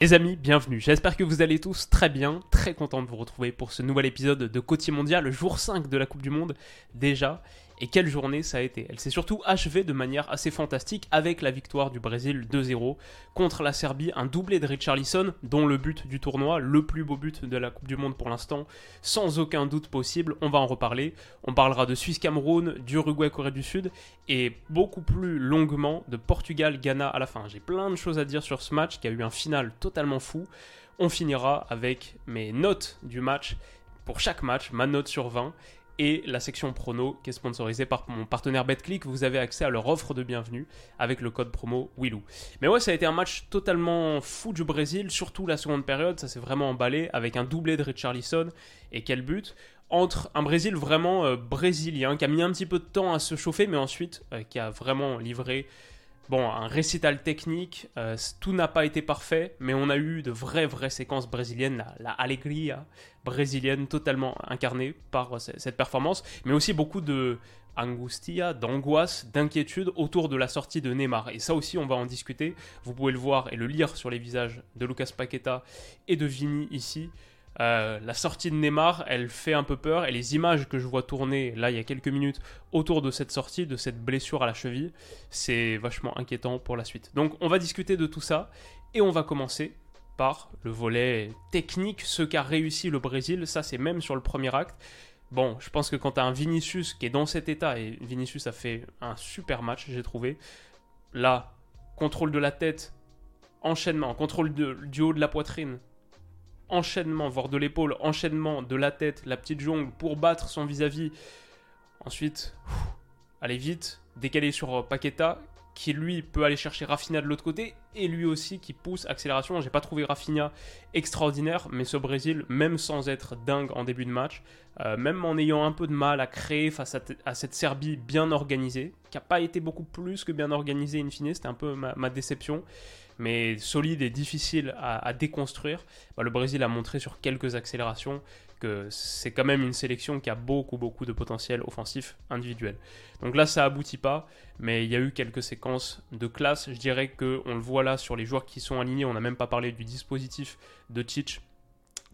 Les amis, bienvenue. J'espère que vous allez tous très bien, très content de vous retrouver pour ce nouvel épisode de Côtier Mondial, le jour 5 de la Coupe du Monde déjà. Et quelle journée ça a été. Elle s'est surtout achevée de manière assez fantastique avec la victoire du Brésil 2-0 contre la Serbie, un doublé de Richarlison, dont le but du tournoi, le plus beau but de la Coupe du Monde pour l'instant, sans aucun doute possible. On va en reparler. On parlera de Suisse-Cameroun, d'Uruguay-Corée du Sud et beaucoup plus longuement de Portugal-Ghana à la fin. J'ai plein de choses à dire sur ce match qui a eu un final totalement fou. On finira avec mes notes du match pour chaque match, ma note sur 20 et la section prono qui est sponsorisée par mon partenaire BetClick. Vous avez accès à leur offre de bienvenue avec le code promo Willou. Mais ouais, ça a été un match totalement fou du Brésil, surtout la seconde période, ça s'est vraiment emballé avec un doublé de Richarlison et quel but entre un Brésil vraiment euh, brésilien qui a mis un petit peu de temps à se chauffer mais ensuite euh, qui a vraiment livré Bon, un récital technique, euh, tout n'a pas été parfait, mais on a eu de vraies, vraies séquences brésiliennes, la, alegria brésilienne totalement incarnée par euh, cette performance, mais aussi beaucoup de angustia, d'angoisse, d'inquiétude autour de la sortie de Neymar. Et ça aussi, on va en discuter. Vous pouvez le voir et le lire sur les visages de Lucas Paqueta et de Vini ici. Euh, la sortie de Neymar, elle fait un peu peur et les images que je vois tourner là il y a quelques minutes autour de cette sortie, de cette blessure à la cheville, c'est vachement inquiétant pour la suite. Donc on va discuter de tout ça et on va commencer par le volet technique, ce qu'a réussi le Brésil, ça c'est même sur le premier acte. Bon, je pense que quand tu as un Vinicius qui est dans cet état, et Vinicius a fait un super match, j'ai trouvé, là, contrôle de la tête, enchaînement, contrôle du haut de la poitrine, enchaînement, voire de l'épaule, enchaînement de la tête, la petite jongle pour battre son vis-à-vis. Ensuite, aller vite, décaler sur Paqueta, qui lui peut aller chercher Rafinha de l'autre côté, et lui aussi qui pousse accélération. J'ai pas trouvé Rafinha extraordinaire, mais ce Brésil, même sans être dingue en début de match, euh, même en ayant un peu de mal à créer face à, cette Serbie bien organisée, qui n'a pas été beaucoup plus que bien organisée in fine, c'était un peu ma déception mais solide et difficile à, déconstruire, bah, le Brésil a montré sur quelques accélérations que c'est quand même une sélection qui a beaucoup beaucoup de potentiel offensif individuel. Donc là ça aboutit pas, mais il y a eu quelques séquences de classe. Je dirais que on le voit là sur les joueurs qui sont alignés. On n'a même pas parlé du dispositif de Tich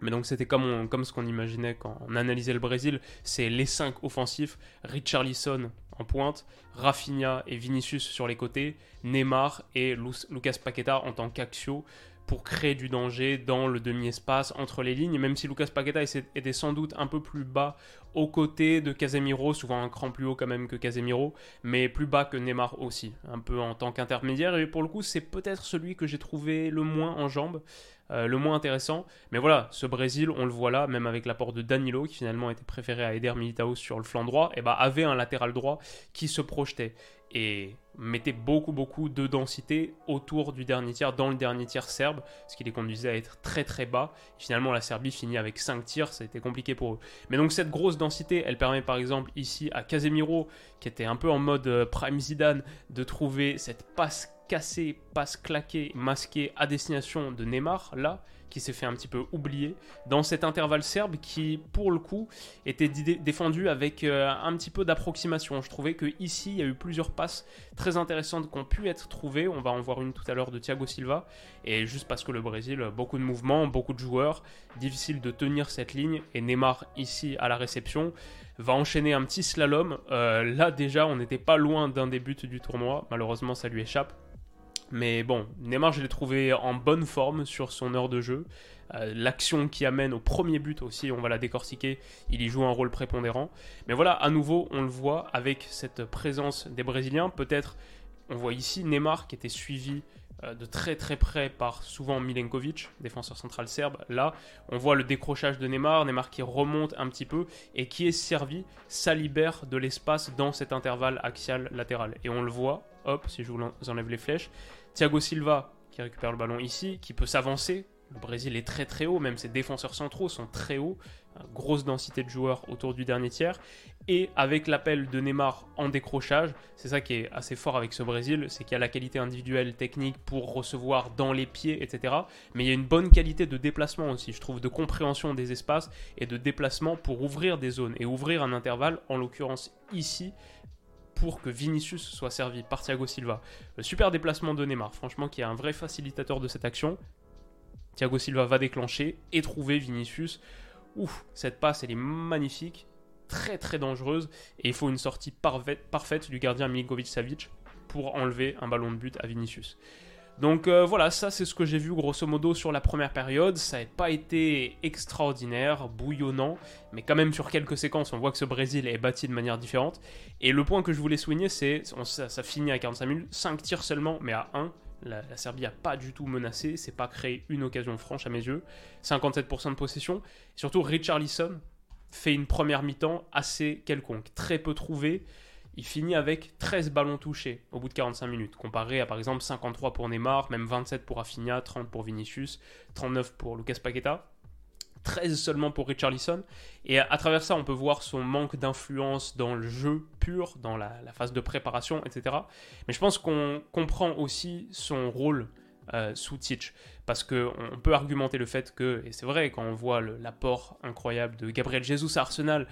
mais donc c'était comme, comme ce qu'on imaginait quand on analysait le Brésil, c'est les 5 offensifs, Richarlison en pointe, Rafinha et Vinicius sur les côtés, Neymar et Lucas Paqueta en tant qu'axio pour créer du danger dans le demi-espace entre les lignes, même si Lucas Paqueta était sans doute un peu plus bas aux côtés de Casemiro, souvent un cran plus haut quand même que Casemiro, mais plus bas que Neymar aussi, un peu en tant qu'intermédiaire, et pour le coup c'est peut-être celui que j'ai trouvé le moins en jambes, euh, le moins intéressant. Mais voilà, ce Brésil, on le voit là, même avec l'apport de Danilo, qui finalement était préféré à Eder Militao sur le flanc droit, et bah avait un latéral droit qui se projetait et mettait beaucoup beaucoup de densité autour du dernier tiers, dans le dernier tiers serbe, ce qui les conduisait à être très très bas. finalement, la Serbie finit avec 5 tirs, ça a été compliqué pour eux. Mais donc cette grosse densité, elle permet par exemple ici à Casemiro, qui était un peu en mode euh, Prime Zidane, de trouver cette passe cassé, passe claqué, masqué à destination de Neymar, là, qui s'est fait un petit peu oublier, dans cet intervalle serbe qui, pour le coup, était défendu avec euh, un petit peu d'approximation. Je trouvais que ici, il y a eu plusieurs passes très intéressantes qui ont pu être trouvées. On va en voir une tout à l'heure de Thiago Silva. Et juste parce que le Brésil, beaucoup de mouvements, beaucoup de joueurs, difficile de tenir cette ligne. Et Neymar, ici, à la réception, va enchaîner un petit slalom. Euh, là, déjà, on n'était pas loin d'un des buts du tournoi. Malheureusement, ça lui échappe. Mais bon, Neymar, je l'ai trouvé en bonne forme sur son heure de jeu. Euh, l'action qui amène au premier but aussi, on va la décortiquer, il y joue un rôle prépondérant. Mais voilà, à nouveau, on le voit avec cette présence des Brésiliens. Peut-être, on voit ici Neymar qui était suivi euh, de très très près par souvent Milenkovic, défenseur central serbe. Là, on voit le décrochage de Neymar, Neymar qui remonte un petit peu et qui est servi, ça libère de l'espace dans cet intervalle axial latéral. Et on le voit, hop, si je vous enlève les flèches, Thiago Silva qui récupère le ballon ici, qui peut s'avancer. Le Brésil est très très haut, même ses défenseurs centraux sont très hauts. Grosse densité de joueurs autour du dernier tiers. Et avec l'appel de Neymar en décrochage, c'est ça qui est assez fort avec ce Brésil, c'est qu'il y a la qualité individuelle, technique pour recevoir dans les pieds, etc. Mais il y a une bonne qualité de déplacement aussi, je trouve, de compréhension des espaces et de déplacement pour ouvrir des zones et ouvrir un intervalle, en l'occurrence ici, pour que Vinicius soit servi par Thiago Silva. Le super déplacement de Neymar, franchement, qui est un vrai facilitateur de cette action. Thiago Silva va déclencher et trouver Vinicius. Ouf, cette passe, elle est magnifique très très dangereuse et il faut une sortie parfaite, du gardien Milinkovic Savic pour enlever un ballon de but à Vinicius. Donc euh, voilà, ça c'est ce que j'ai vu grosso modo sur la première période. Ça n'a pas été extraordinaire, bouillonnant, mais quand même sur quelques séquences, on voit que ce Brésil est bâti de manière différente. Et le point que je voulais souligner, c'est ça, ça, finit à 45 minutes, 5 tirs seulement, mais à 1. La, Serbie n'a pas du tout menacé, c'est pas créé une occasion franche à mes yeux. 57% de possession. Et surtout, Richarlison, fait une première mi-temps assez quelconque, très peu trouvé. Il finit avec 13 ballons touchés au bout de 45 minutes, comparé à par exemple 53 pour Neymar, même 27 pour Rafinha, 30 pour Vinicius, 39 pour Lucas Paqueta. 13 seulement pour Richarlison. Et à, travers ça, on peut voir son manque d'influence dans le jeu pur, dans la, phase de préparation, etc. Mais je pense qu'on comprend aussi son rôle euh, sous Teach. Parce qu'on peut argumenter le fait que, et c'est vrai, quand on voit l'apport incroyable de Gabriel Jesus à Arsenal,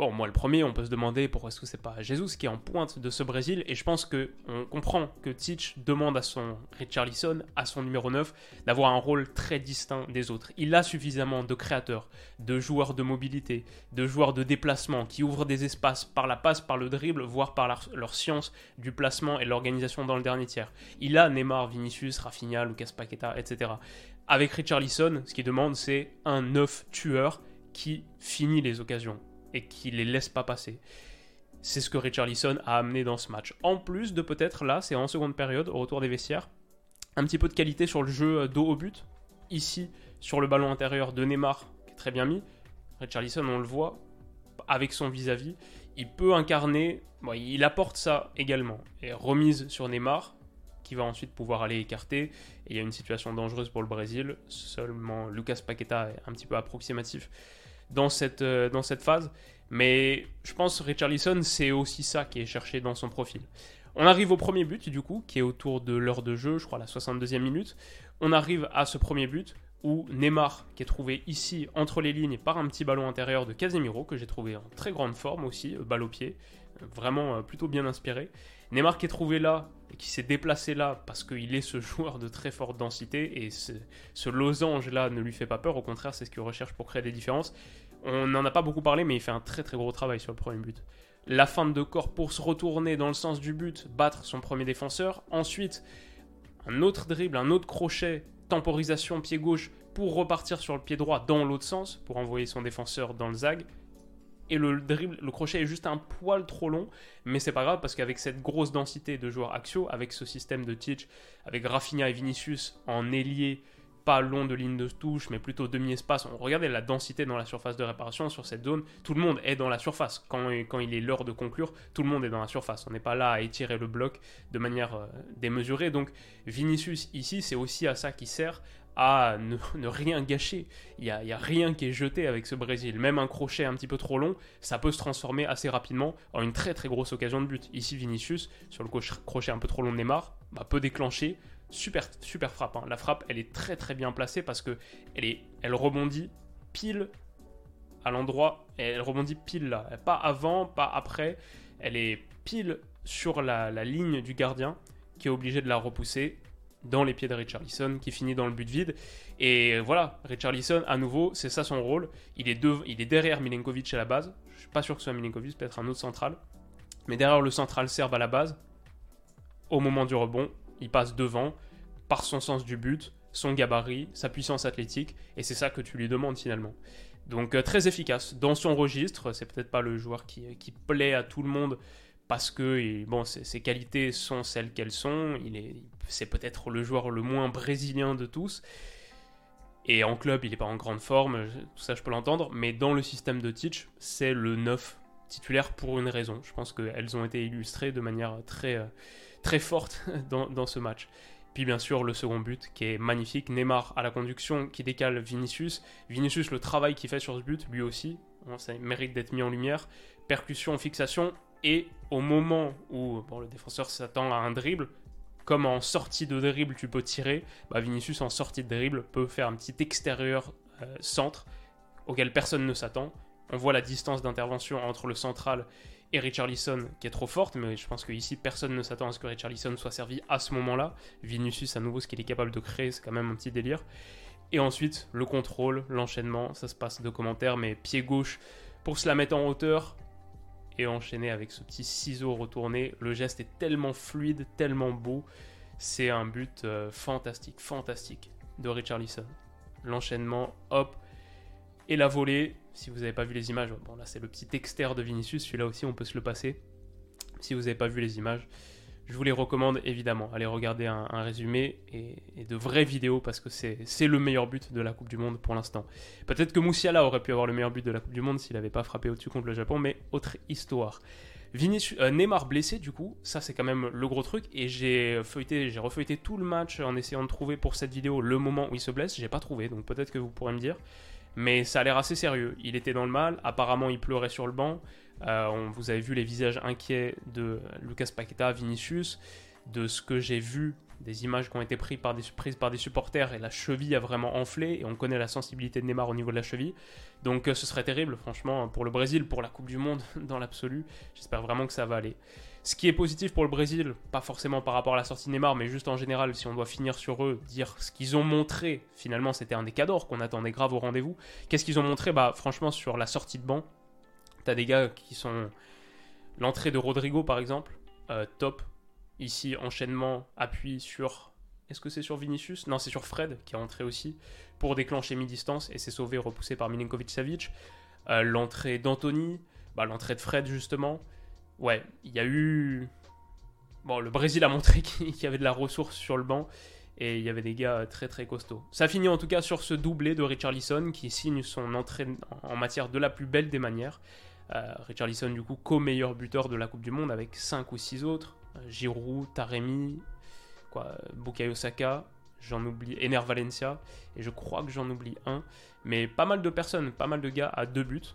Bon, moi le premier, on peut se demander pourquoi est-ce que c'est pas Jesus qui est en pointe de ce Brésil, et je pense que on comprend que Teach demande à son Richarlison, à son numéro 9, d'avoir un rôle très distinct des autres. Il a suffisamment de créateurs, de joueurs de mobilité, de joueurs de déplacement qui ouvrent des espaces par la passe, par le dribble, voire par leur, science du placement et l'organisation dans le dernier tiers. Il a Neymar, Vinicius, Rafinha, Lucas Paqueta, etc. Avec Richarlison, ce qu'il demande, c'est un 9 tueur qui finit les occasions et qui les laisse pas passer. C'est ce que Richarlison a amené dans ce match. En plus de peut-être là, c'est en seconde période, au retour des vestiaires, un petit peu de qualité sur le jeu dos au but. Ici, sur le ballon intérieur de Neymar, qui est très bien mis. Richarlison, on le voit, avec son vis-à-vis, il peut incarner, il apporte ça également. Et remise sur Neymar, qui va ensuite pouvoir aller écarter. Et il y a une situation dangereuse pour le Brésil. Seulement Lucas Paqueta est un petit peu approximatif dans cette, euh, dans cette phase. Mais je pense que Richarlison, c'est aussi ça qui est cherché dans son profil. On arrive au premier but, du coup, qui est autour de l'heure de jeu, je crois la 62e minute. On arrive à ce premier but où Neymar, qui est trouvé ici entre les lignes par un petit ballon intérieur de Casemiro, que j'ai trouvé en très grande forme aussi, euh, balle au pied, vraiment plutôt bien inspiré. Neymar qui est trouvé là et qui s'est déplacé là parce qu'il est ce joueur de très forte densité et ce, ce losange là ne lui fait pas peur, au contraire c'est ce qu'il recherche pour créer des différences. On n'en a pas beaucoup parlé, mais il fait un très très gros travail sur le premier but. La fin de corps pour se retourner dans le sens du but, battre son premier défenseur. Ensuite, un autre dribble, un autre crochet, temporisation pied gauche pour repartir sur le pied droit dans l'autre sens, pour envoyer son défenseur dans le zag. Et le crochet est juste un poil trop long, mais c'est pas grave parce qu'avec cette grosse densité de joueurs axiaux, avec ce système de teach, avec Rafinha et Vinicius en ailier, pas long de ligne de touche, mais plutôt demi-espace. On regardait la densité dans la surface de réparation sur cette zone. Tout le monde est dans la surface. Quand, il est l'heure de conclure, tout le monde est dans la surface. On n'est pas là à étirer le bloc de manière euh, démesurée. Donc Vinicius ici, c'est aussi à ça qui sert à ne, rien gâcher. Il n'y a, rien qui est jeté avec ce Brésil. Même un crochet un petit peu trop long, ça peut se transformer assez rapidement en une très très grosse occasion de but. Ici, Vinicius, sur le crochet un peu trop long de Neymar, bah, peut déclencher super, super frappe. Hein. La frappe, elle est très très bien placée parce que elle, est, elle rebondit pile à l'endroit, elle rebondit pile là. Pas avant, pas après. Elle est pile sur la, ligne du gardien qui est obligé de la repousser dans les pieds de Richarlison qui finit dans le but vide. Et voilà, Richarlison, à nouveau, c'est ça son rôle. Il est, il est derrière Milenkovic à la base. Je suis pas sûr que ce soit Milenkovic, peut-être un autre central. Mais derrière le central serve à la base. Au moment du rebond, il passe devant par son sens du but, son gabarit, sa puissance athlétique, et c'est ça que tu lui demandes finalement. Donc euh, très efficace dans son registre, c'est peut-être pas le joueur qui, plaît à tout le monde parce que bon, ses, qualités sont celles qu'elles sont, il est, c'est peut-être le joueur le moins brésilien de tous, et en club il n'est pas en grande forme, tout ça je peux l'entendre, mais dans le système de Teach, c'est le 9 titulaire pour une raison. Je pense qu'elles ont été illustrées de manière très... Euh, très forte dans, ce match. Puis bien sûr le second but qui est magnifique, Neymar à la conduction qui décale Vinicius. Vinicius le travail qu'il fait sur ce but, lui aussi, ça mérite d'être mis en lumière. Percussion, fixation, et au moment où le défenseur s'attend à un dribble, comme en sortie de dribble tu peux tirer, bah Vinicius en sortie de dribble peut faire un petit extérieur euh, centre auquel personne ne s'attend. On voit la distance d'intervention entre le central et Richarlison qui est trop forte, mais je pense qu'ici personne ne s'attend à ce que Richarlison soit servi à ce moment-là. Vinicius, à nouveau, ce qu'il est capable de créer, c'est quand même un petit délire. Et ensuite, le contrôle, l'enchaînement, ça se passe de commentaires, mais pied gauche pour se la mettre en hauteur et enchaîner avec ce petit ciseau retourné. Le geste est tellement fluide, tellement beau. C'est un but euh, fantastique, fantastique de Richarlison. L'enchaînement, hop, et la volée, si vous n'avez pas vu les images, bon là c'est le petit externe de Vinicius, celui-là aussi on peut se le passer. Si vous n'avez pas vu les images, je vous les recommande évidemment. Allez regarder un, résumé et, de vraies vidéos parce que c'est le meilleur but de la Coupe du Monde pour l'instant. Peut-être que Moussiala aurait pu avoir le meilleur but de la Coupe du Monde s'il n'avait pas frappé au-dessus contre le Japon, mais autre histoire. Vinicius, euh, Neymar blessé du coup, ça c'est quand même le gros truc et j'ai feuilleté, j'ai refeuilleté tout le match en essayant de trouver pour cette vidéo le moment où il se blesse, j'ai pas trouvé donc peut-être que vous pourrez me dire mais ça a l'air assez sérieux. Il était dans le mal, apparemment il pleurait sur le banc. Euh, on, vous avez vu les visages inquiets de Lucas Paqueta, Vinicius, de ce que j'ai vu, des images qui ont été prises par, des, supporters et la cheville a vraiment enflé et on connaît la sensibilité de Neymar au niveau de la cheville. Donc euh, ce serait terrible, franchement, pour le Brésil, pour la Coupe du Monde dans l'absolu. J'espère vraiment que ça va aller. Ce qui est positif pour le Brésil, pas forcément par rapport à la sortie de Neymar, mais juste en général, si on doit finir sur eux, dire ce qu'ils ont montré, finalement c'était un des cadors qu'on attendait grave au rendez-vous. Qu'est-ce qu'ils ont montré? Bah franchement sur la sortie de banc, des gars qui sont... L'entrée de Rodrigo par exemple, euh, top. Ici, enchaînement, appui sur... Est-ce que c'est sur Vinicius? Non, c'est sur Fred qui est entré aussi pour déclencher mi-distance et s'est sauvé repoussé par Milinkovic-Savic. Euh, l'entrée d'Anthony, bah, l'entrée de Fred justement ouais, il y a eu. Bon, le Brésil a montré qu'il y avait de la ressource sur le banc et il y avait des gars très très costauds. Ça finit en tout cas sur ce doublé de Richarlison qui signe son entrée en matière de la plus belle des manières. Euh, Richarlison, du coup, co-meilleur buteur de la Coupe du Monde avec 5 ou 6 autres euh, Giroud, Taremi, quoi, Bukayo j'en oublie, Ener Valencia, et je crois que j'en oublie un. Mais pas mal de personnes, pas mal de gars à deux buts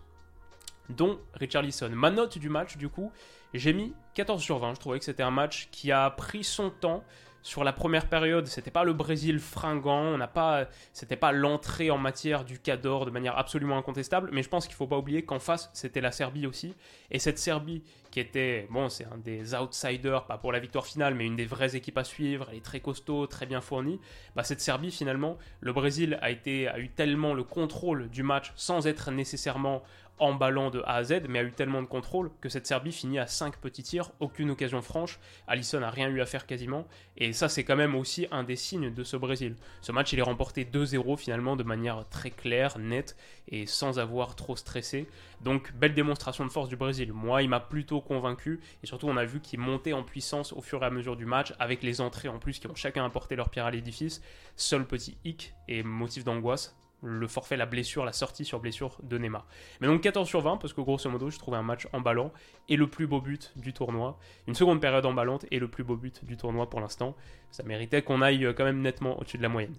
dont Richarlison. Ma note du match, du coup, j'ai mis 14 sur 20. Je trouvais que c'était un match qui a pris son temps. Sur la première période, c'était pas le Brésil fringant, on n'a pas, c'était pas l'entrée en matière du Cador de manière absolument incontestable, mais je pense qu'il faut pas oublier qu'en face, c'était la Serbie aussi. Et cette Serbie, qui était, bon, c'est un des outsiders, pas pour la victoire finale, mais une des vraies équipes à suivre, elle est très costaud, très bien fournie. Bah, cette Serbie, finalement, le Brésil a, été, a eu tellement le contrôle du match sans être nécessairement en ballon de A à Z, mais a eu tellement de contrôle que cette Serbie finit à 5 petits tirs, aucune occasion franche. Allison n'a rien eu à faire quasiment. Et ça, c'est quand même aussi un des signes de ce Brésil. Ce match, il est remporté 2-0 finalement de manière très claire, nette et sans avoir trop stressé. Donc, belle démonstration de force du Brésil. Moi, il m'a plutôt convaincu. Et surtout, on a vu qu'il montait en puissance au fur et à mesure du match, avec les entrées en plus qui ont chacun apporté leur pierre à l'édifice. Seul petit hic et motif d'angoisse, le forfait, la blessure, la sortie sur blessure de Neymar. Mais donc 14 sur 20, parce que grosso modo, je trouvais un match emballant et le plus beau but du tournoi. Une seconde période emballante et le plus beau but du tournoi pour l'instant. Ça méritait qu'on aille euh, quand même nettement au-dessus de la moyenne.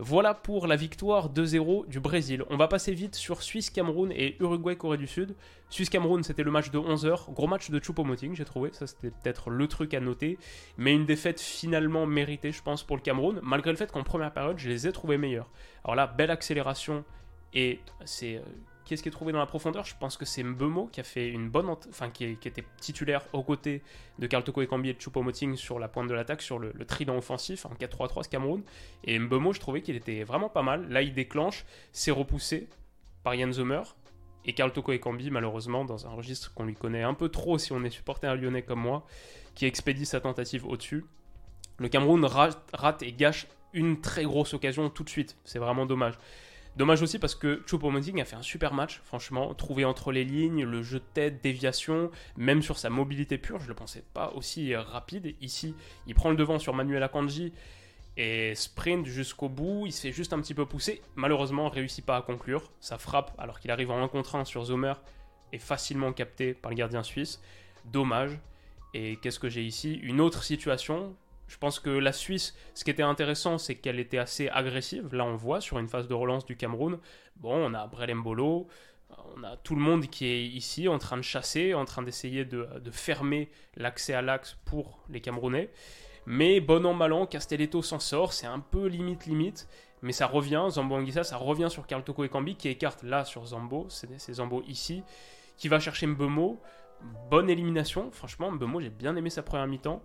Voilà pour la victoire 2-0 du Brésil. On va passer vite sur Suisse-Cameroun et Uruguay-Corée du Sud. Suisse-Cameroun, c'était le match de 11h. Gros match de Choupo-Moting, j'ai trouvé. Ça, c'était peut-être le truc à noter. Mais une défaite finalement méritée, je pense, pour le Cameroun. Malgré le fait qu'en première période, je les ai trouvés meilleurs. Alors là, belle accélération. Et c'est Qu'est-ce qui est trouvé dans la profondeur? Je pense que c'est Mbemo qui a fait une bonne, enfin qui, était titulaire aux côtés de Karl Toko Ekambi et de Choupo-Moting sur la pointe de l'attaque, sur le, trident offensif, en 4-3-3 ce Cameroun. Et Mbemo, je trouvais qu'il était vraiment pas mal. Là, il déclenche, c'est repoussé par Yann Zomer. Et Karl Toko Ekambi, malheureusement, dans un registre qu'on lui connaît un peu trop si on est supporter lyonnais comme moi, qui expédie sa tentative au-dessus. Le Cameroun rate et gâche une très grosse occasion tout de suite. C'est vraiment dommage. Dommage aussi parce que Choupo-Moting a fait un super match, franchement, trouvé entre les lignes, le jeu de tête, déviation, même sur sa mobilité pure, je ne le pensais pas aussi rapide. Ici, il prend le devant sur Manuel Akanji et sprint jusqu'au bout, il se fait juste un petit peu pousser. Malheureusement, réussit pas à conclure. Sa frappe, alors qu'il arrive en 1 contre 1 sur Zomer, est facilement captée par le gardien suisse. Dommage. Et qu'est-ce que j'ai ici? Une autre situation Je pense que la Suisse, ce qui était intéressant, c'est qu'elle était assez agressive. Là, on voit sur une phase de relance du Cameroun. Bon, on a Brelembolo, on a tout le monde qui est ici en train de chasser, en train d'essayer de, fermer l'accès à l'axe pour les Camerounais. Mais bon an, mal an, Castelletto s'en sort, c'est un peu limite limite, mais ça revient, Zambo Anguissa, ça revient sur Karl Toko Ekambi qui écarte là sur Zambo, c'est Zambo ici, qui va chercher Mbemo. Bonne élimination, franchement, Mbemo, j'ai bien aimé sa première mi-temps.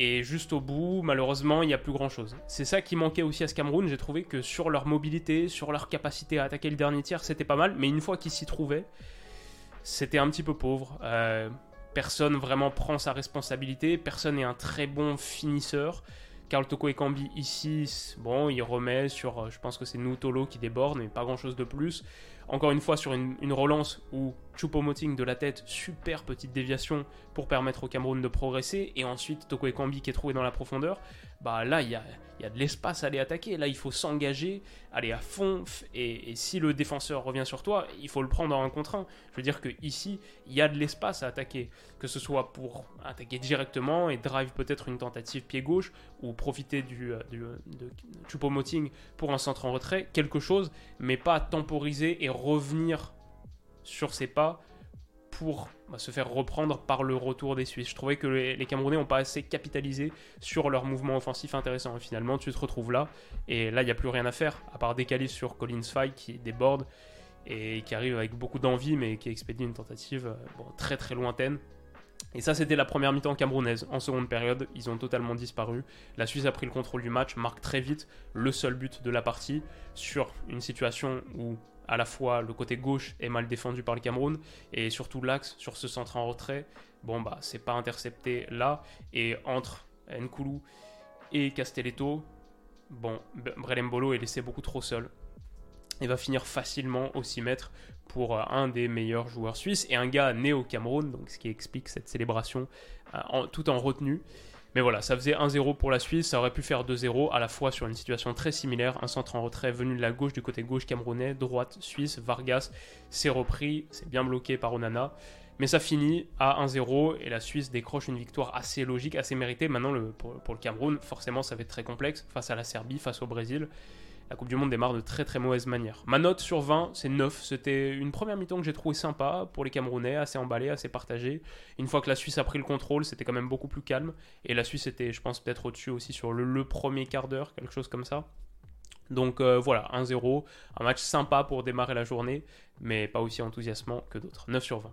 Et juste au bout, malheureusement, il n'y a plus grand chose. C'est ça qui manquait aussi à ce Cameroun. J'ai trouvé que sur leur mobilité, sur leur capacité à attaquer le dernier tiers, c'était pas mal. Mais une fois qu'ils s'y trouvaient, c'était un petit peu pauvre. Euh, personne vraiment prend sa responsabilité. Personne n'est un très bon finisseur. Karl Toko Ekambi ici, bon, il remet sur, euh, je pense que c'est Nutolo qui déborde, mais pas grand chose de plus. Encore une fois, sur une, relance où Choupo-Moting de la tête, super petite déviation pour permettre au Cameroun de progresser, et ensuite Toko Ekambi qui est trouvé dans la profondeur, bah là, il y a, de l'espace à aller attaquer. Là, il faut s'engager, aller à fond, et, si le défenseur revient sur toi, il faut le prendre en un contre un. Je veux dire que ici, il y a de l'espace à attaquer, que ce soit pour attaquer directement et drive peut-être une tentative pied gauche, ou profiter du, euh, du de Choupo-Moting pour un centre en retrait, quelque chose, mais pas temporiser et revenir sur ses pas pour bah, se faire reprendre par le retour des Suisses. Je trouvais que les, Camerounais n'ont pas assez capitalisé sur leur mouvement offensif intéressant. Finalement, tu te retrouves là, et là, il n'y a plus rien à faire, à part décaler sur Collins Fay qui déborde et qui arrive avec beaucoup d'envie, mais qui expédie une tentative euh, très très lointaine. Et ça, c'était la première mi-temps camerounaise. En seconde période, ils ont totalement disparu. La Suisse a pris le contrôle du match, marque très vite le seul but de la partie sur une situation où à la fois le côté gauche est mal défendu par le Cameroun et surtout l'axe sur ce centre en retrait. Bon bah c'est pas intercepté là et entre Nkoulou et Castelletto, bon Brelembolo est laissé beaucoup trop seul et va finir facilement au 6 mètres pour euh, un des meilleurs joueurs suisses et un gars né au Cameroun, donc ce qui explique cette célébration euh, tout en retenue. Mais voilà, ça faisait 1-0 pour la Suisse, ça aurait pu faire 2-0 à la fois sur une situation très similaire, un centre en retrait venu de la gauche du côté gauche camerounais, droite suisse, Vargas s'est repris, c'est bien bloqué par Onana. Mais ça finit à 1-0 et la Suisse décroche une victoire assez logique, assez méritée. Maintenant, pour, le Cameroun, forcément, ça va être très complexe face à la Serbie, face au Brésil la Coupe du Monde démarre de très très mauvaise manière. Ma note sur 20, c'est 9. C'était une première mi-temps que j'ai trouvé sympa pour les Camerounais, assez emballé, assez partagé. Une fois que la Suisse a pris le contrôle, c'était quand même beaucoup plus calme. Et la Suisse était, je pense, peut-être au-dessus aussi sur le, premier quart d'heure, quelque chose comme ça. Donc euh, voilà, 1-0, un match sympa pour démarrer la journée, mais pas aussi enthousiasmant que d'autres. 9 sur 20.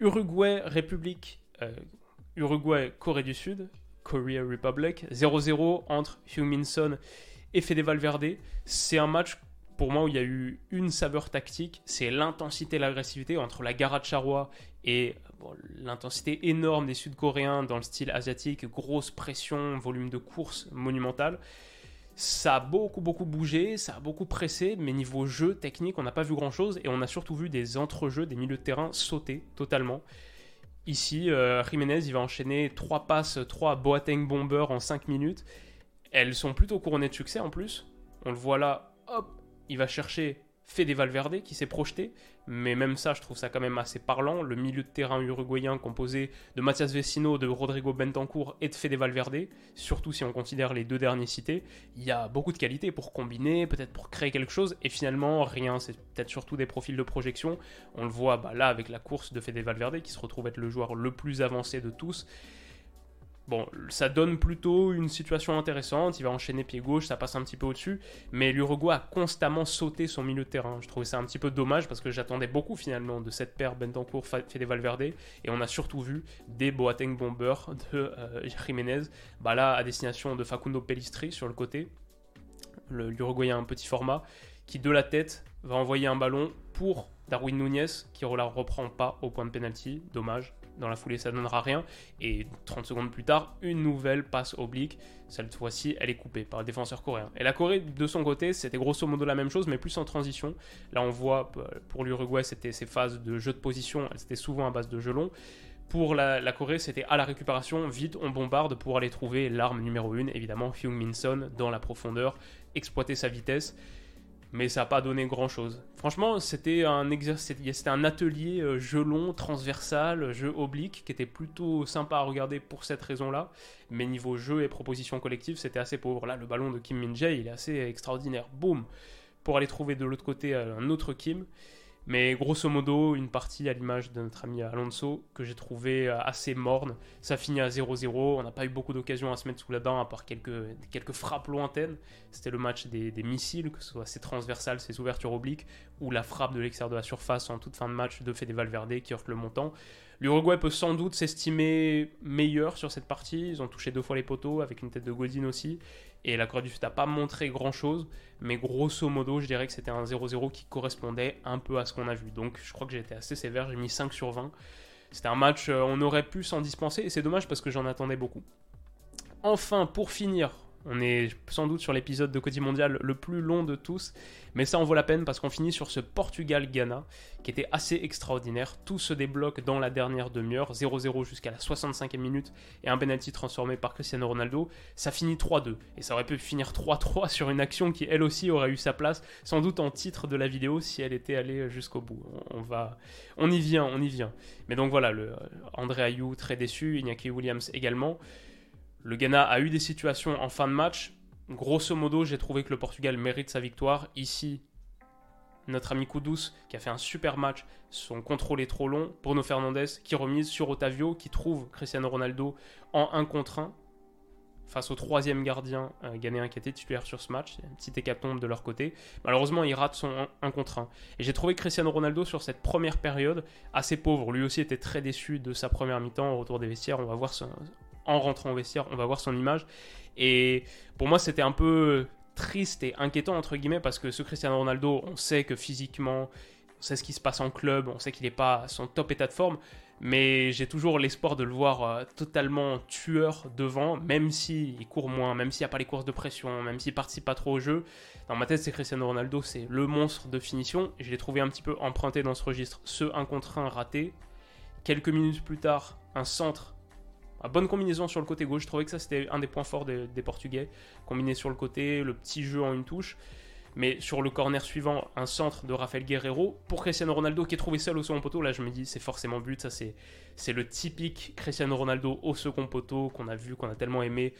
Uruguay, République, euh, Uruguay, Corée du Sud, Korea Republic, 0-0 entre Hugh Minson et Fede Valverde. C'est un match pour moi où il y a eu une saveur tactique, c'est l'intensité et l'agressivité entre la Charrois et l'intensité énorme des Sud-Coréens dans le style asiatique, grosse pression, volume de course monumental. Ça a beaucoup beaucoup bougé, ça a beaucoup pressé, mais niveau jeu technique, on n'a pas vu grand chose et on a surtout vu des entrejeux, des milieux de terrain sauter totalement. Ici, euh, Jiménez, il va enchaîner 3 passes, 3 Boateng Bomber en 5 minutes elles sont plutôt couronnées de succès en plus. On le voit là, hop, il va chercher Fede Valverde qui s'est projeté, mais même ça, je trouve ça quand même assez parlant. Le milieu de terrain uruguayen composé de Mathias Vecino, de Rodrigo Bentancourt et de Fede Valverde, surtout si on considère les deux derniers cités, il y a beaucoup de qualités pour combiner, peut-être pour créer quelque chose, et finalement rien, c'est peut-être surtout des profils de projection. On le voit bah, là avec la course de Fede Valverde qui se retrouve être le joueur le plus avancé de tous. Bon, ça donne plutôt une situation intéressante. Il va enchaîner pied gauche, ça passe un petit peu au-dessus. Mais l'Uruguay a constamment sauté son milieu de terrain. Je trouvais ça un petit peu dommage parce que j'attendais beaucoup finalement de cette paire Bentancourt Fede Valverde. Et on a surtout vu des Boateng Bomber de euh, Jiménez. Bah là, à destination de Facundo Pellistri sur le côté. L'Uruguayen un petit format qui de la tête va envoyer un ballon pour Darwin Nunez qui ne la reprend pas au point de pénalty. Dommage dans la foulée, ça ne donnera rien. Et 30 secondes plus tard, une nouvelle passe oblique. Cette fois-ci, elle est coupée par le défenseur coréen. Et la Corée, de son côté, c'était grosso modo la même chose, mais plus en transition. Là, on voit, pour l'Uruguay, c'était ses phases de jeu de position, c'était souvent à base de jeu long. Pour la, Corée, c'était à la récupération, vite, on bombarde pour aller trouver l'arme numéro 1, évidemment, Hyung Min Son, dans la profondeur, exploiter sa vitesse mais ça n'a pas donné grand chose. Franchement, c'était un, c'était un atelier euh, jeu long, transversal, jeu oblique, qui était plutôt sympa à regarder pour cette raison-là. Mais niveau jeu et proposition collective, c'était assez pauvre. Là, le ballon de Kim Min-jae, il est assez extraordinaire. Boum Pour aller trouver de l'autre côté euh, un autre Kim. Mais grosso modo, une partie à l'image de notre ami Alonso que j'ai trouvé euh, assez morne. Ça finit à 0-0. On n'a pas eu beaucoup d'occasions à se mettre sous la dent à part quelques, quelques frappes lointaines. C'était le match des, missiles, que ce soit ces transversales, ces ouvertures obliques, ou la frappe de l'extérieur de la surface en toute fin de match de Fede Valverde qui heurte le montant. L'Uruguay peut sans doute s'estimer meilleur sur cette partie. Ils ont touché deux fois les poteaux avec une tête de Godin aussi. Et la Corée du Sud n'a pas montré grand chose, mais grosso modo, je dirais que c'était un 0-0 qui correspondait un peu à ce qu'on a vu. Donc je crois que été assez sévère, j'ai mis 5 sur 20. C'était un match, euh, on aurait pu s'en dispenser, et c'est dommage parce que j'en attendais beaucoup. Enfin, pour finir, on est sans doute sur l'épisode de Côté Mondial le plus long de tous, mais ça en vaut la peine parce qu'on finit sur ce Portugal-Ghana qui était assez extraordinaire. Tout se débloque dans la dernière demi-heure, 0-0 jusqu'à la 65e minute et un penalty transformé par Cristiano Ronaldo. Ça finit 3-2 et ça aurait pu finir 3-3 sur une action qui elle aussi aurait eu sa place, sans doute en titre de la vidéo si elle était allée jusqu'au bout. On, va, on y vient, on y vient. Mais donc voilà, le André Ayou très déçu, Iñaki Williams également. Le Ghana a eu des situations en fin de match. Grosso modo, j'ai trouvé que le Portugal mérite sa victoire. Ici, notre ami Kudus, qui a fait un super match, son contrôle est trop long. Bruno Fernandes, qui remise sur Otavio, qui trouve Cristiano Ronaldo en 1 contre 1 face au troisième gardien euh, ghanéen qui était titulaire sur ce match. Il y a un petit hécatombe de leur côté. Malheureusement, il rate son 1 contre 1. Et j'ai trouvé Cristiano Ronaldo sur cette première période assez pauvre. Lui aussi était très déçu de sa première mi-temps au retour des vestiaires. On va voir en rentrant au vestiaire, on va voir son image. Et pour moi, c'était un peu triste et inquiétant, entre guillemets, parce que ce Cristiano Ronaldo, on sait que physiquement, on sait ce qui se passe en club, on sait qu'il n'est pas à son top état de forme, mais j'ai toujours l'espoir de le voir euh, totalement tueur devant, même s'il court moins, même s'il n'y a pas les courses de pression, même s'il participe pas trop au jeu. Dans ma tête, c'est Cristiano Ronaldo, c'est le monstre de finition, je l'ai trouvé un petit peu emprunté dans ce registre. Ce 1 contre 1 raté. Quelques minutes plus tard, un centre bonne combinaison sur le côté gauche. Je trouvais que ça, c'était un des points forts des, Portugais. Combiné sur le côté, le petit jeu en une touche. Mais sur le corner suivant, un centre de Rafael Guerrero pour Cristiano Ronaldo qui est trouvé seul au second poteau. Là, je me dis, c'est forcément but. Ça, c'est, le typique Cristiano Ronaldo au second poteau qu'on a vu, qu'on a tellement aimé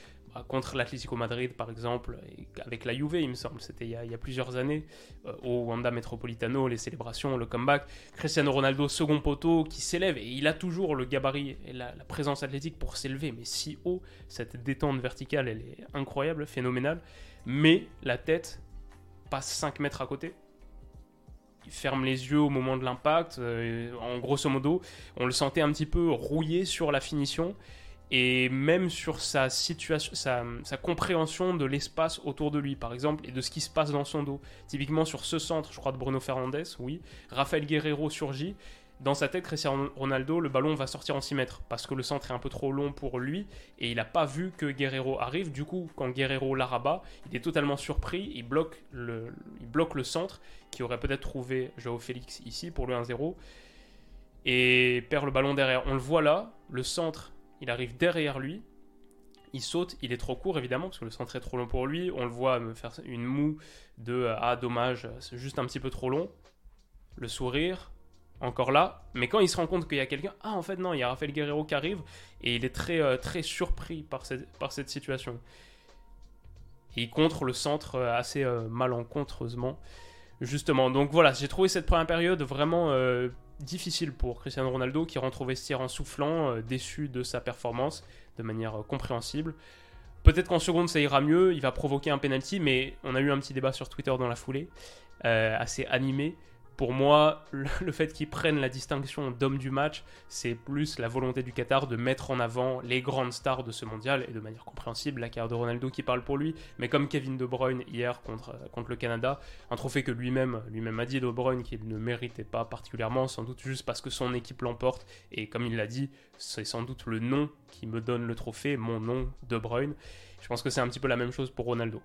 contre l'Atlético Madrid, par exemple, avec la Juve, il me semble. C'était il, y a plusieurs années, euh, au Wanda Metropolitano, les célébrations, le comeback. Cristiano Ronaldo, second poteau, qui s'élève et il a toujours le gabarit et la, la présence athlétique pour s'élever, mais si haut. Cette détente verticale, elle est incroyable, phénoménale. Mais la tête passe 5 mètres à côté. Il ferme les yeux au moment de l'impact. Euh, en grosso modo, on le sentait un petit peu rouillé sur la finition et même sur sa situation, sa, compréhension de l'espace autour de lui, par exemple, et de ce qui se passe dans son dos. Typiquement sur ce centre, je crois de Bruno Fernandes, oui, Rafael Guerrero surgit. Dans sa tête, Cristiano Ronaldo, le ballon va sortir en 6 mètres parce que le centre est un peu trop long pour lui et il n'a pas vu que Guerrero arrive. Du coup, quand Guerrero la rabat, il est totalement surpris, il bloque le, il bloque le centre qui aurait peut-être trouvé Joao Félix ici pour le 1-0 et perd le ballon derrière. On le voit là, le centre, il arrive derrière lui, il saute, il est trop court évidemment parce que le centre est trop long pour lui. On le voit faire une moue de ah dommage, c'est juste un petit peu trop long. Le sourire, encore là. Mais quand il se rend compte qu'il y a quelqu'un, ah en fait non, il y a Rafael Guerrero qui arrive et il est très, euh, très surpris par cette, situation. Il contre le centre euh, assez euh, malencontreusement, justement. Donc voilà, j'ai trouvé cette première période vraiment difficile pour Cristiano Ronaldo qui rentre au vestiaire en soufflant, déçu de sa performance de manière compréhensible. Peut-être qu'en seconde ça ira mieux, il va provoquer un penalty, mais on a eu un petit débat sur Twitter dans la foulée, assez animé pour moi, le fait qu'ils prennent la distinction d'homme du match, c'est plus la volonté du Qatar de mettre en avant les grandes stars de ce mondial et de manière compréhensible la carrière de Ronaldo qui parle pour lui, mais comme Kevin De Bruyne hier contre, euh, le Canada, un trophée que lui-même lui-même a dit De Bruyne qu'il ne méritait pas particulièrement, sans doute juste parce que son équipe l'emporte et comme il l'a dit, c'est sans doute le nom qui me donne le trophée, mon nom De Bruyne. Je pense que c'est un petit peu la même chose pour Ronaldo.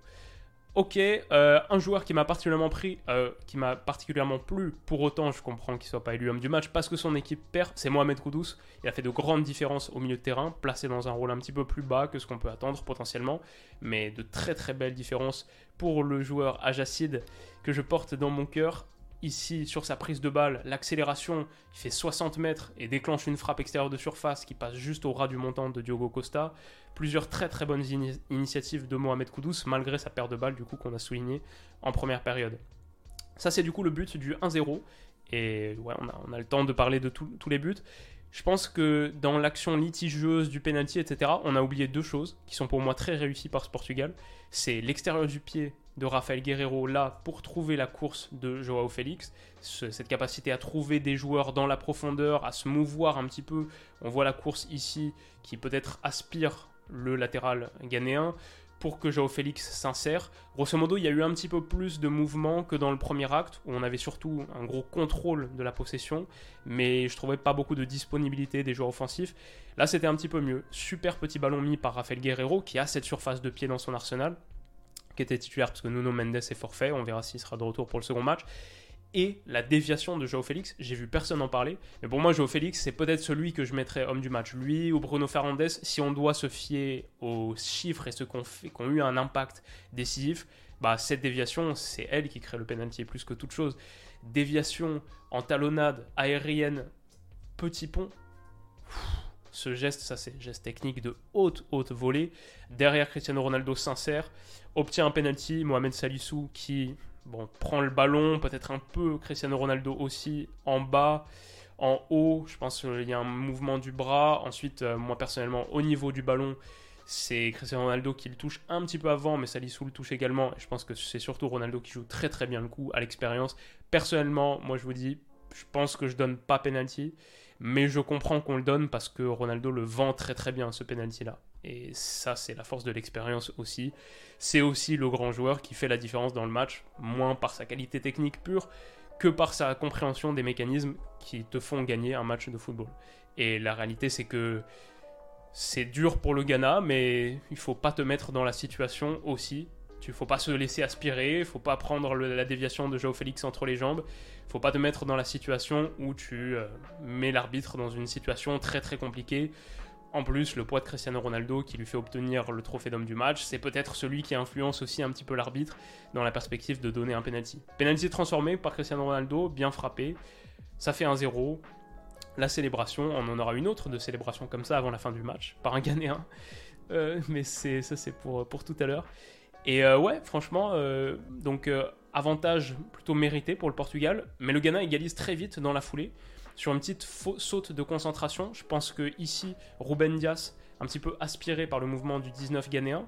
Ok, euh, un joueur qui m'a particulièrement pris, euh, qui m'a particulièrement plu, pour autant je comprends qu'il soit pas élu homme du match, parce que son équipe perd, c'est Mohamed Koudous. Il a fait de grandes différences au milieu de terrain, placé dans un rôle un petit peu plus bas que ce qu'on peut attendre potentiellement, mais de très très belles différences pour le joueur Ajacide que je porte dans mon cœur. Ici, sur sa prise de balle, l'accélération, il fait 60 mètres et déclenche une frappe extérieure de surface qui passe juste au ras du montant de Diogo Costa. Plusieurs très très bonnes ini- initiatives de Mohamed Koudous, malgré sa perte de balle, du coup, qu'on a souligné en première période. Ça, c'est du coup le but du 1-0. Et ouais, on a, on a le temps de parler de tous les buts. Je pense que dans l'action litigieuse du penalty, etc., on a oublié deux choses qui sont pour moi très réussies par ce Portugal. C'est l'extérieur du pied de Rafael Guerrero là pour trouver la course de Joao Félix. Ce- cette capacité à trouver des joueurs dans la profondeur, à se mouvoir un petit peu. On voit la course ici qui peut-être aspire le latéral ghanéen pour que Joao Félix s'insère. Grosso modo, il y a eu un petit peu plus de mouvement que dans le premier acte, où on avait surtout un gros contrôle de la possession, mais je trouvais pas beaucoup de disponibilité des joueurs offensifs. Là, c'était un petit peu mieux. Super petit ballon mis par Rafael Guerrero, qui a cette surface de pied dans son arsenal, qui était titulaire parce que Nuno Mendes est forfait, on verra s'il sera de retour pour le second match. Et la déviation de Joao Félix, j'ai vu personne en parler, mais pour moi, Joao Félix, c'est peut-être celui que je mettrais homme du match. Lui ou Bruno Fernandes, si on doit se fier aux chiffres et ceux qui ont, fait- qui ont eu un impact décisif, bah, cette déviation, c'est elle qui crée le penalty plus que toute chose. Déviation en talonnade aérienne, petit pont. Ce geste, ça c'est geste technique de haute, haute volée. Derrière, Cristiano Ronaldo sincère, obtient un penalty. Mohamed Salissou qui prend le ballon, peut-être un peu Cristiano Ronaldo aussi, en bas, en haut. Je pense qu'il y a un mouvement du bras. Ensuite, euh, moi personnellement, au niveau du ballon, c'est Cristiano Ronaldo qui le touche un petit peu avant, mais Salissou le touche également. Je pense que c'est surtout Ronaldo qui joue très très bien le coup à l'expérience. Personnellement, moi je vous dis, je pense que je donne pas penalty, mais je comprends qu'on le donne parce que Ronaldo le vend très très bien ce penalty là. Et ça, c'est la force de l'expérience aussi. C'est aussi le grand joueur qui fait la différence dans le match, moins par sa qualité technique pure que par sa compréhension des mécanismes qui te font gagner un match de football. Et la réalité, c'est que c'est dur pour le Ghana, mais il faut pas te mettre dans la situation aussi. Tu faut pas se laisser aspirer, faut pas prendre la déviation de Joao Félix entre les jambes, faut pas te mettre dans la situation où tu euh, mets l'arbitre dans une situation très très compliquée. En plus, le poids de Cristiano Ronaldo qui lui fait obtenir le trophée d'homme du match, c'est peut-être celui qui influence aussi un petit peu l'arbitre dans la perspective de donner un penalty. Penalty transformé par Cristiano Ronaldo, bien frappé. Ça fait un 0. La célébration, on en aura une autre de célébration comme ça avant la fin du match, par un Ghanéen. Euh, mais ça, c'est pour, tout à l'heure. Et euh, ouais, franchement, euh, donc avantage plutôt mérité pour le Portugal, mais le Ghana égalise très vite dans la foulée sur une petite saute de concentration. Je pense que ici, Ruben Dias, un petit peu aspiré par le mouvement du 19 ghanéen,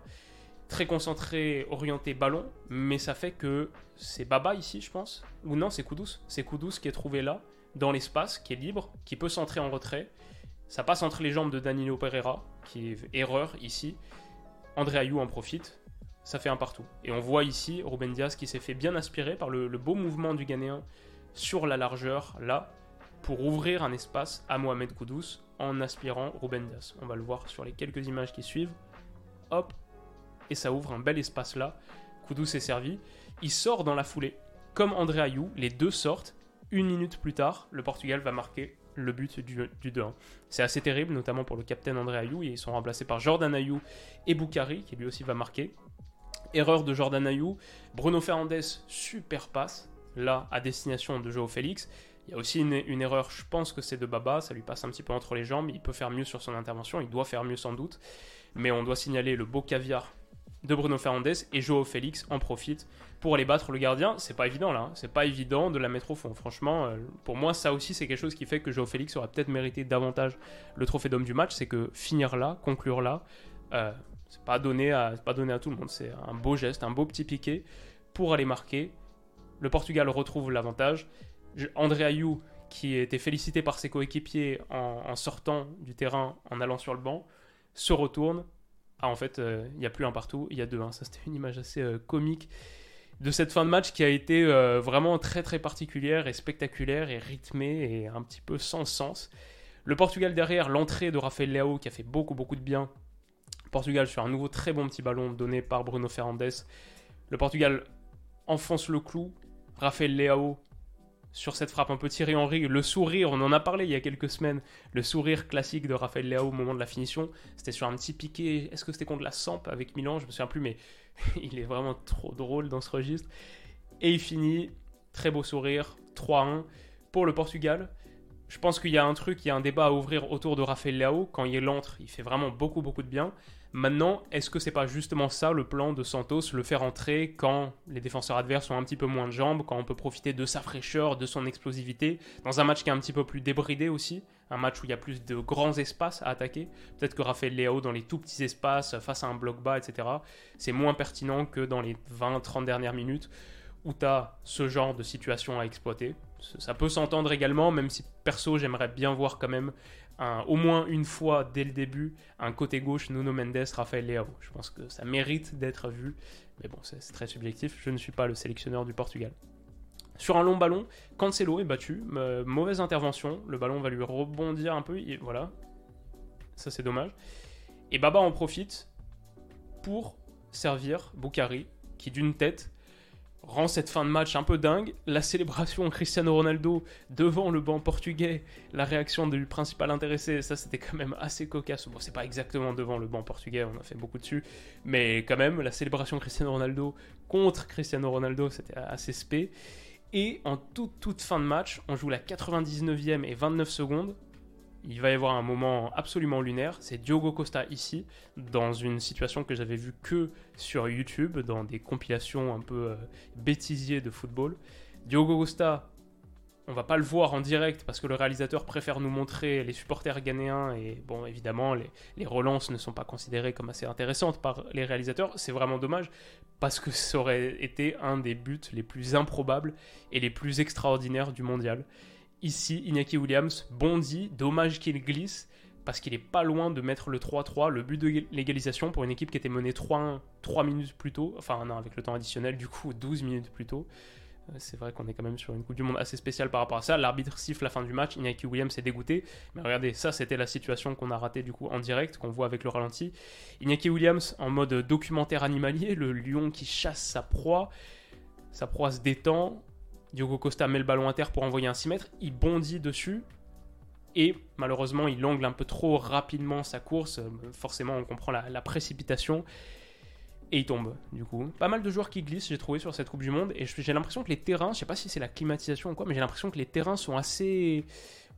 très concentré, orienté ballon, mais ça fait que c'est Baba ici, je pense, ou non, c'est Koudous, c'est Koudous qui est trouvé là, dans l'espace, qui est libre, qui peut centrer en retrait. Ça passe entre les jambes de Danilo Pereira, qui est erreur ici. André Ayou en profite, ça fait un partout. Et on voit ici Ruben Diaz qui s'est fait bien aspirer par le beau mouvement du Ghanéen sur la largeur, là, pour ouvrir un espace à Mohamed Koudous en aspirant Ruben Diaz. On va le voir sur les quelques images qui suivent. Hop, et ça ouvre un bel espace là. Koudous est servi. Il sort dans la foulée, comme André Ayou. Les deux sortent. Une minute plus tard, le Portugal va marquer le but du, du 2-1. C'est assez terrible, notamment pour le capitaine André Ayou. Ils sont remplacés par Jordan Ayou et Boukari, qui lui aussi va marquer. Erreur de Jordan Ayou. Bruno Fernandes, super passe, là, à destination de Joao Félix. Il y a aussi une, erreur, je pense que c'est de Baba, ça lui passe un petit peu entre les jambes. Il peut faire mieux sur son intervention, il doit faire mieux sans doute. Mais on doit signaler le beau caviar de Bruno Fernandes et Joao Félix en profite pour aller battre le gardien. C'est pas évident là, hein. c'est pas évident de la mettre au fond. Franchement, euh, pour moi, ça aussi c'est quelque chose qui fait que Joao Félix aurait peut-être mérité davantage le trophée d'homme du match. C'est que finir là, conclure là, euh, c'est pas donné à tout le monde. C'est un beau geste, un beau petit piqué pour aller marquer. Le Portugal retrouve l'avantage. André Ayou, qui était félicité par ses coéquipiers en, sortant du terrain, en allant sur le banc, se retourne. Ah, en fait, euh, il n'y a plus un partout, il y a deux. hein. Ça, c'était une image assez euh, comique de cette fin de match qui a été euh, vraiment très très particulière et spectaculaire et rythmée et un petit peu sans sens. Le Portugal derrière, l'entrée de Rafael Leao qui a fait beaucoup beaucoup de bien. Portugal sur un nouveau très bon petit ballon donné par Bruno Fernandes. Le Portugal enfonce le clou. Raphaël Leao sur cette frappe un peu Thierry Henry, le sourire, on en a parlé il y a quelques semaines, le sourire classique de Raphaël Leao au moment de la finition, c'était sur un petit piqué, est-ce que c'était contre la Samp avec Milan, je me souviens plus, mais il est vraiment trop drôle dans ce registre. Et il finit, très beau sourire, 3-1 pour le Portugal. Je pense qu'il y a un truc, il y a un débat à ouvrir autour de Raphaël Leao. Quand il entre, il fait vraiment beaucoup, beaucoup de bien. Maintenant, est-ce que c'est pas justement ça le plan de Santos, le faire entrer quand les défenseurs adverses ont un petit peu moins de jambes, quand on peut profiter de sa fraîcheur, de son explosivité, dans un match qui est un petit peu plus débridé aussi, un match où il y a plus de grands espaces à attaquer. Peut-être que Raphaël Leao dans les tout petits espaces, face à un bloc bas, etc., c'est moins pertinent que dans les 20-30 dernières minutes où tu as ce genre de situation à exploiter. Ça peut s'entendre également, même si perso j'aimerais bien voir quand même au moins une fois dès le début un côté gauche Nuno Mendes, Rafael Leao. Je pense que ça mérite d'être vu, mais bon, c'est très subjectif. Je ne suis pas le sélectionneur du Portugal. Sur un long ballon, Cancelo est battu, mauvaise intervention, le ballon va lui rebondir un peu, et voilà, ça c'est dommage. Et Baba en profite pour servir Boukari, qui d'une tête rend cette fin de match un peu dingue. La célébration Cristiano Ronaldo devant le banc portugais, la réaction du principal intéressé, ça c'était quand même assez cocasse. Bon, c'est pas exactement devant le banc portugais, on a fait beaucoup dessus, mais quand même, la célébration Cristiano Ronaldo contre Cristiano Ronaldo, c'était assez spé. Et en toute, toute fin de match, on joue la 99e et 29 secondes il va y avoir un moment absolument lunaire. C'est Diogo Costa ici, dans une situation que j'avais vue que sur YouTube, dans des compilations un peu euh, de football. Diogo Costa, on va pas le voir en direct parce que le réalisateur préfère nous montrer les supporters ghanéens et bon évidemment les, les relances ne sont pas considérées comme assez intéressantes par les réalisateurs. C'est vraiment dommage parce que ça aurait été un des buts les plus improbables et les plus extraordinaires du mondial. Ici, Iñaki Williams bondit, dommage qu'il glisse, parce qu'il est pas loin de mettre le 3-3, le but de l'égalisation pour une équipe qui était menée 3 3 minutes plus tôt, enfin non, avec le temps additionnel, du coup 12 minutes plus tôt. Euh, c'est vrai qu'on est quand même sur une Coupe du Monde assez spéciale par rapport à ça. L'arbitre siffle la fin du match, Iñaki Williams est dégoûté. Mais regardez, ça c'était la situation qu'on a ratée du coup en direct, qu'on voit avec le ralenti. Iñaki Williams en mode documentaire animalier, le lion qui chasse sa proie. Sa proie se détend, Diogo Costa met le ballon à terre pour envoyer un 6 mètres, il bondit dessus. Et malheureusement il angle un peu trop rapidement sa course, forcément on comprend la, précipitation. Et il tombe du coup. Pas mal de joueurs qui glissent j'ai trouvé sur cette Coupe du Monde. Et j'ai l'impression que les terrains, je sais pas si c'est la climatisation ou quoi, mais j'ai l'impression que les terrains sont assez...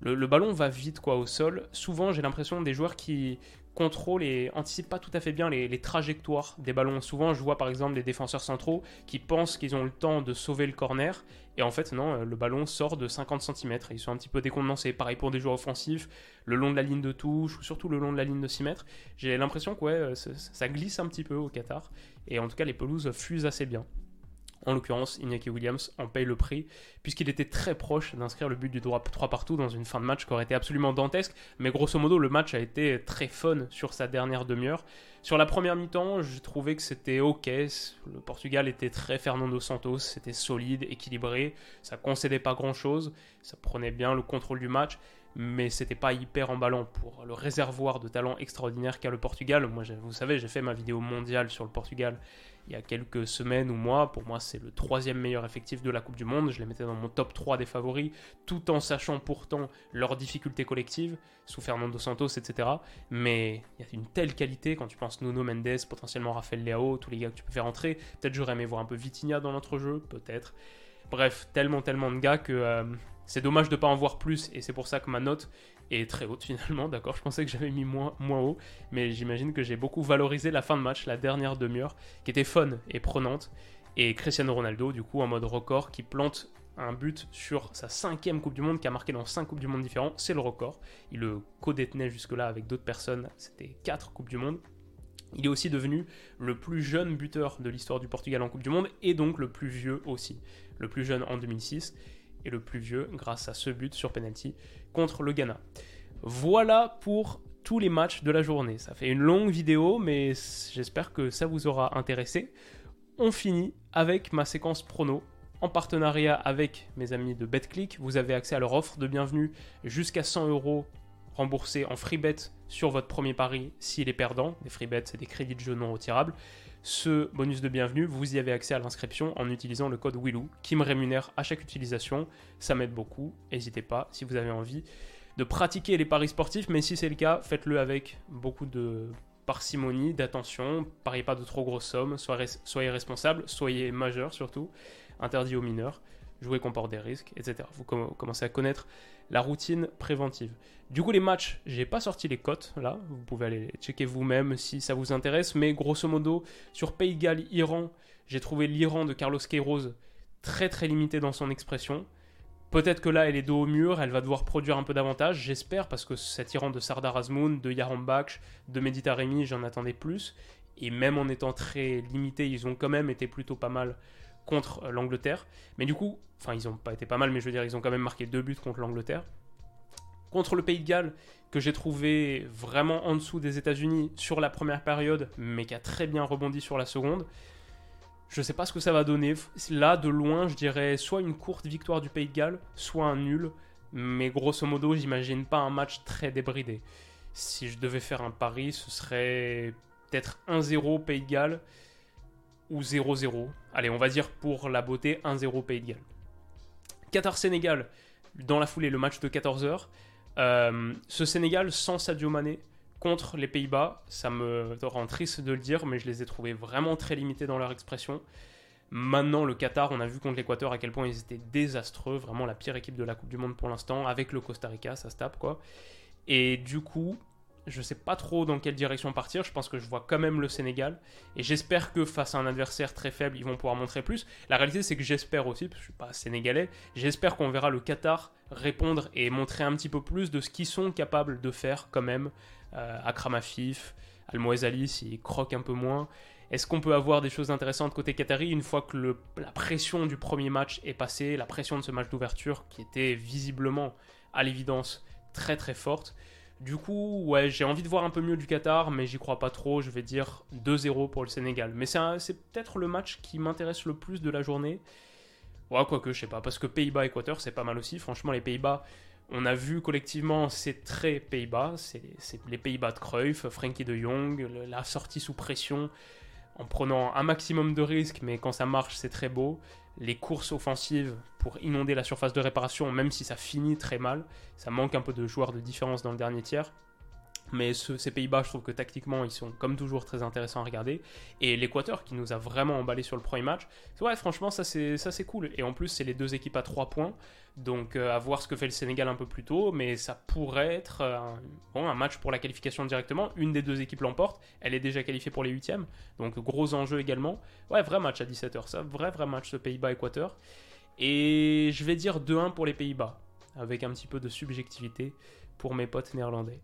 Le, le, ballon va vite quoi au sol. Souvent j'ai l'impression des joueurs qui contrôle et anticipe pas tout à fait bien les, trajectoires des ballons. Souvent, je vois par exemple des défenseurs centraux qui pensent qu'ils ont le temps de sauver le corner, et en fait, non, le ballon sort de 50 cm. Ils sont un petit peu décontenancés. Pareil pour des joueurs offensifs, le long de la ligne de touche, ou surtout le long de la ligne de 6 mètres. J'ai l'impression que ouais, ça glisse un petit peu au Qatar, et en tout cas, les pelouses fusent assez bien. En l'occurrence, Iñaki Williams en paye le prix, puisqu'il était très proche d'inscrire le but du droit 3 partout dans une fin de match qui aurait été absolument dantesque. Mais grosso modo, le match a été très fun sur sa dernière demi-heure. Sur la première mi-temps, je trouvais que c'était ok. Le Portugal était très Fernando Santos, c'était solide, équilibré, ça concédait pas grand-chose, ça prenait bien le contrôle du match mais c'était pas hyper emballant pour le réservoir de talent extraordinaire qu'a le Portugal. Moi, vous savez, j'ai fait ma vidéo mondiale sur le Portugal il y a quelques semaines ou mois. Pour moi, c'est le troisième meilleur effectif de la Coupe du Monde. Je les mettais dans mon top 3 des favoris, tout en sachant pourtant leurs difficultés collectives, sous Fernando Santos, etc. Mais il y a une telle qualité quand tu penses Nuno Mendes, potentiellement Rafael Leao, tous les gars que tu peux faire entrer. Peut-être j'aurais aimé voir un peu Vitinha dans notre jeu, peut-être. Bref, tellement, tellement de gars que euh, c'est dommage de ne pas en voir plus, et c'est pour ça que ma note est très haute finalement, d'accord Je pensais que j'avais mis moins, moins haut, mais j'imagine que j'ai beaucoup valorisé la fin de match, la dernière demi-heure, qui était fun et prenante. Et Cristiano Ronaldo, du coup, en mode record, qui plante un but sur sa cinquième Coupe du Monde, qui a marqué dans cinq Coupes du Monde différents, c'est le record. Il le co-détenait jusque-là avec d'autres personnes, c'était quatre Coupes du Monde. Il est aussi devenu le plus jeune buteur de l'histoire du Portugal en Coupe du Monde, et donc le plus vieux aussi. Le plus jeune en 2006, et le plus vieux grâce à ce but sur penalty contre le Ghana. Voilà pour tous les matchs de la journée. Ça fait une longue vidéo, mais j'espère que ça vous aura intéressé. On finit avec ma séquence prono. En partenariat avec mes amis de BetClick, vous avez accès à leur offre de bienvenue jusqu'à 100 euros rembourser en free bet sur votre premier pari s'il est perdant. Des free bets, c'est des crédits de jeu non retirables. Ce bonus de bienvenue, vous y avez accès à l'inscription en utilisant le code WILOU qui me rémunère à chaque utilisation. Ça m'aide beaucoup. N'hésitez pas si vous avez envie de pratiquer les paris sportifs, mais si c'est le cas, faites-le avec beaucoup de parcimonie, d'attention, pariez pas de trop grosses sommes, soyez, responsable, soyez majeur surtout, interdit aux mineurs, jouer comporte des risques, etc. Vous commencez à connaître la routine préventive. Du coup, les matchs, j'ai pas sorti les cotes là, vous pouvez aller checker vous-même si ça vous intéresse, mais grosso modo, sur Pays Galles, Iran, j'ai trouvé l'Iran de Carlos Queiroz très très limité dans son expression. Peut-être que là, elle est dos au mur, elle va devoir produire un peu davantage, j'espère, parce que cet Iran de Sardar Azmoun, de Yaram Baksh, de Medita j'en attendais plus. Et même en étant très limité, ils ont quand même été plutôt pas mal contre l'Angleterre. Mais du coup, enfin, ils n'ont pas été pas mal, mais je veux dire, ils ont quand même marqué deux buts contre l'Angleterre. Contre le Pays de Galles, que j'ai trouvé vraiment en dessous des États-Unis sur la première période, mais qui a très bien rebondi sur la seconde. Je sais pas ce que ça va donner. Là, de loin, je dirais soit une courte victoire du Pays de Galles, soit un nul. Mais grosso modo, j'imagine pas un match très débridé. Si je devais faire un pari, ce serait peut-être 1-0 Pays de Galles ou 0-0. Allez, on va dire pour la beauté 1-0 Pays de Galles. Qatar-Sénégal, dans la foulée, le match de 14h. Euh, ce Sénégal sans Sadio Mané, contre les Pays-Bas. Ça me rend triste de le dire, mais je les ai trouvés vraiment très limités dans leur expression. Maintenant, le Qatar, on a vu contre l'Équateur à quel point ils étaient désastreux, vraiment la pire équipe de la Coupe du Monde pour l'instant, avec le Costa Rica, ça se tape quoi. Et du coup, je sais pas trop dans quelle direction partir. Je pense que je vois quand même le Sénégal. Et j'espère que face à un adversaire très faible, ils vont pouvoir montrer plus. La réalité, c'est que j'espère aussi, parce que je suis pas sénégalais, j'espère qu'on verra le Qatar répondre et montrer un petit peu plus de ce qu'ils sont capables de faire quand même. Euh, Akram Afif, Ali s'il croque un peu moins. Est-ce qu'on peut avoir des choses intéressantes côté Qatari une fois que la pression du premier match est passée, la pression de ce match d'ouverture qui était visiblement, à l'évidence, très très forte? Du coup, ouais, j'ai envie de voir un peu mieux du Qatar, mais j'y crois pas trop. Je vais dire 2-0 pour le Sénégal. Mais c'est peut-être le match qui m'intéresse le plus de la journée. Ouais, quoique, je sais pas. Parce que Pays-Bas-Équateur, c'est pas mal aussi. Franchement, les Pays-Bas, on a vu collectivement, c'est très Pays-Bas. C'est les Pays-Bas de Cruyff, Frankie de Jong, la sortie sous pression, en prenant un maximum de risques, mais quand ça marche, c'est très beau les courses offensives pour inonder la surface de réparation, même si ça finit très mal. Ça manque un peu de joueurs de différence dans le dernier tiers. Mais ces Pays-Bas, je trouve que tactiquement, ils sont comme toujours très intéressants à regarder. Et l'Équateur, qui nous a vraiment emballé sur le premier match, ouais, franchement, ça c'est, ça c'est cool. Et en plus, c'est les deux équipes à 3 points. Donc, euh, à voir ce que fait le Sénégal un peu plus tôt. Mais ça pourrait être euh, un, bon, un match pour la qualification directement. Une des deux équipes l'emporte. Elle est déjà qualifiée pour les huitièmes. Donc, gros enjeu également. Ouais, vrai match à 17h. Ça, vrai, vrai match, ce Pays-Bas-Équateur. Et je vais dire 2-1 pour les Pays-Bas. Avec un petit peu de subjectivité pour mes potes néerlandais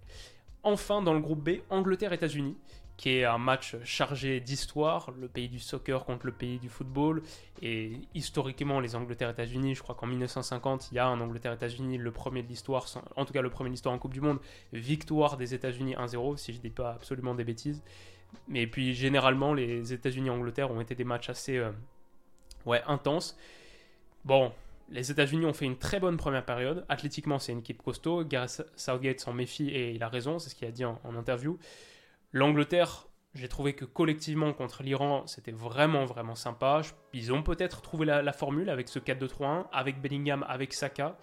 enfin dans le groupe B, Angleterre-États-Unis, qui est un match chargé d'histoire, le pays du soccer contre le pays du football. Et historiquement, les Angleterre-États-Unis, je crois qu'en 1950, il y a un Angleterre-États-Unis, le premier de l'histoire, en tout cas le premier de l'histoire en Coupe du Monde, victoire des États-Unis 1-0, si je ne dis pas absolument des bêtises. Mais puis généralement, les États-Unis-Angleterre ont été des matchs assez euh, intenses. Bon, les États-Unis ont fait une très bonne première période. Athlétiquement, c'est une équipe costaud. Gareth Southgate s'en méfie et il a raison, c'est ce qu'il a dit en, interview. L'Angleterre, j'ai trouvé que collectivement contre l'Iran, c'était vraiment vraiment sympa. Ils ont peut-être trouvé la, formule avec ce 4-2-3-1, avec Bellingham, avec Saka.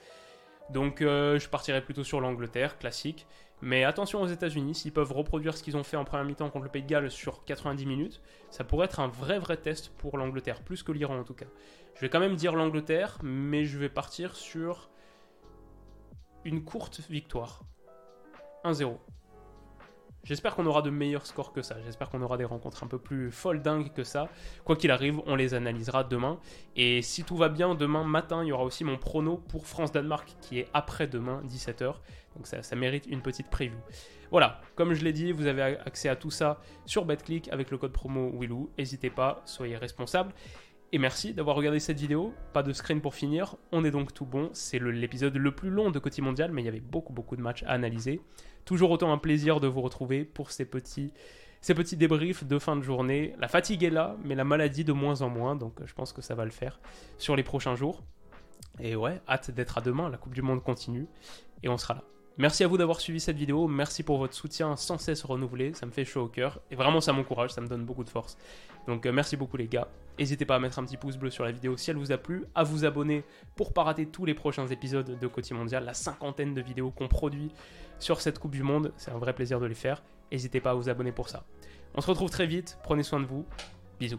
Donc euh, je partirais plutôt sur l'Angleterre, classique. Mais attention aux États-Unis, s'ils peuvent reproduire ce qu'ils ont fait en première mi-temps contre le Pays de Galles sur 90 minutes, ça pourrait être un vrai vrai test pour l'Angleterre, plus que l'Iran en tout cas. Je vais quand même dire l'Angleterre, mais je vais partir sur une courte victoire. 1-0. J'espère qu'on aura de meilleurs scores que ça. J'espère qu'on aura des rencontres un peu plus folles dingues que ça. Quoi qu'il arrive, on les analysera demain. Et si tout va bien, demain matin, il y aura aussi mon prono pour France-Danemark qui est après-demain, 17h. Donc ça, ça, mérite une petite preview. Voilà, comme je l'ai dit, vous avez accès à tout ça sur BetClick avec le code promo Willou. N'hésitez pas, soyez responsable. Et merci d'avoir regardé cette vidéo. Pas de screen pour finir. On est donc tout bon. C'est l'épisode le, plus long de Côté Mondial, mais il y avait beaucoup beaucoup de matchs à analyser. Toujours autant un plaisir de vous retrouver pour ces petits, ces petits débriefs de fin de journée. La fatigue est là, mais la maladie de moins en moins, donc je pense que ça va le faire sur les prochains jours. Et ouais, hâte d'être à demain. La Coupe du Monde continue et on sera là. Merci à vous d'avoir suivi cette vidéo, merci pour votre soutien sans cesse renouvelé, ça me fait chaud au cœur, et vraiment ça m'encourage, ça me donne beaucoup de force. Donc euh, merci beaucoup les gars, n'hésitez pas à mettre un petit pouce bleu sur la vidéo si elle vous a plu, à vous abonner pour pas rater tous les prochains épisodes de Côté Mondial, la cinquantaine de vidéos qu'on produit sur cette Coupe du Monde, c'est un vrai plaisir de les faire, n'hésitez pas à vous abonner pour ça. On se retrouve très vite, prenez soin de vous, bisous.